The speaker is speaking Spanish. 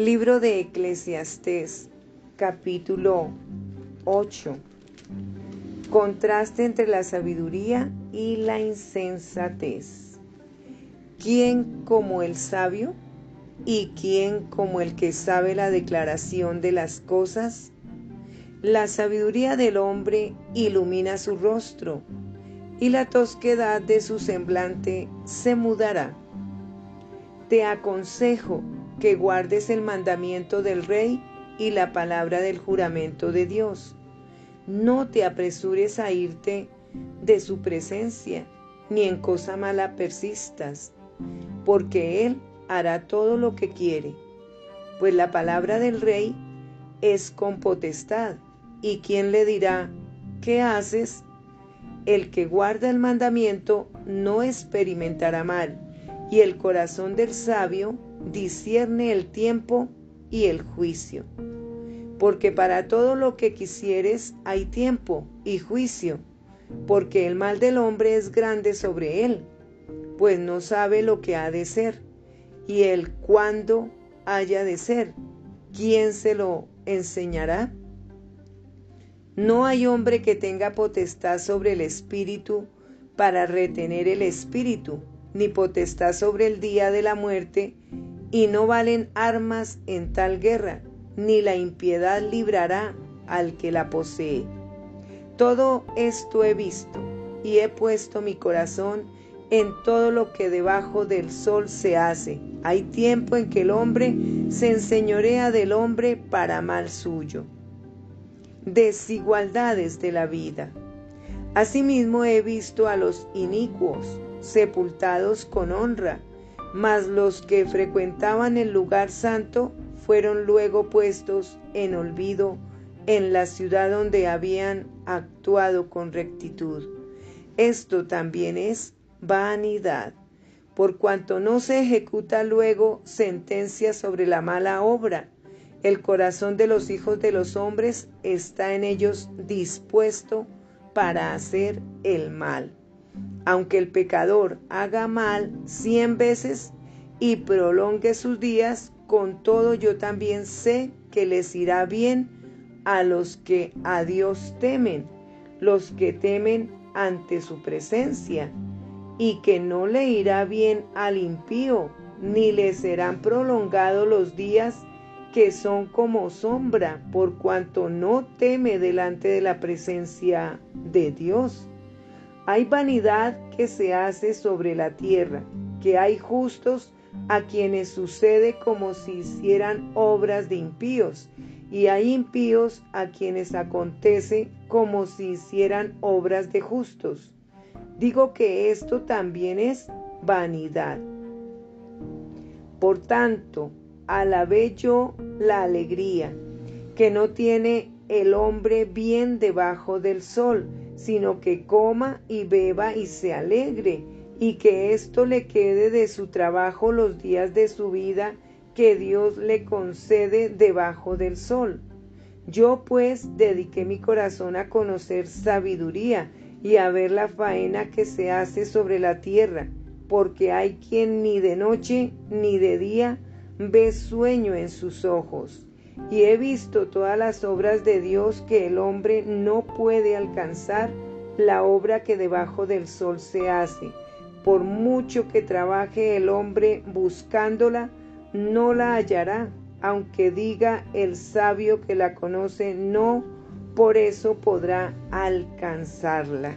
Libro de Eclesiastés, capítulo 8. Contraste entre la sabiduría y la insensatez. ¿Quién como el sabio? ¿Y quién como el que sabe la declaración de las cosas? La sabiduría del hombre ilumina su rostro, y la tosquedad de su semblante se mudará. Te aconsejo que guardes el mandamiento del rey y la palabra del juramento de Dios. No te apresures a irte de su presencia, ni en cosa mala persistas, porque Él hará todo lo que quiere, pues la palabra del rey es con potestad, y quién le dirá, ¿qué haces? El que guarda el mandamiento no experimentará mal, y el corazón del sabio discierne el tiempo y el juicio. Porque para todo lo que quisieres hay tiempo y juicio, porque el mal del hombre es grande sobre él, pues no sabe lo que ha de ser, y el cuándo haya de ser. ¿Quién se lo enseñará? No hay hombre que tenga potestad sobre el espíritu para retener el espíritu, ni potestad sobre el día de la muerte, y no valen armas en tal guerra, ni la impiedad librará al que la posee. Todo esto he visto, y he puesto mi corazón en todo lo que debajo del sol se hace. Hay tiempo en que el hombre se enseñorea del hombre para mal suyo. Desigualdades de la vida. Asimismo he visto a los inicuos sepultados con honra, mas los que frecuentaban el lugar santo fueron luego puestos en olvido en la ciudad donde habían actuado con rectitud. Esto también es vanidad, por cuanto no se ejecuta luego sentencia sobre la mala obra. El corazón de los hijos de los hombres está en ellos dispuesto para hacer el mal aunque el pecador haga mal cien veces y prolongue sus días, con todo yo también sé que les irá bien a los que a Dios temen, los que temen ante su presencia, y que no le irá bien al impío, ni le serán prolongados los días que son como sombra, por cuanto no teme delante de la presencia de Dios. Hay vanidad que se hace sobre la tierra, que hay justos a quienes sucede como si hicieran obras de impíos, y hay impíos a quienes acontece como si hicieran obras de justos. Digo que esto también es vanidad. Por tanto, alabé yo la alegría, que no tiene el hombre bien debajo del sol, sino que coma y beba y se alegre, y que esto le quede de su trabajo los días de su vida que Dios le concede debajo del sol. Yo pues dediqué mi corazón a conocer sabiduría y a ver la faena que se hace sobre la tierra, porque hay quien ni de noche ni de día ve sueño en sus ojos y he visto todas las obras de Dios que el hombre no puede alcanzar, la obra que debajo del sol se hace. Por mucho que trabaje el hombre buscándola, no la hallará, aunque diga el sabio que la conoce, no, por eso podrá alcanzarla.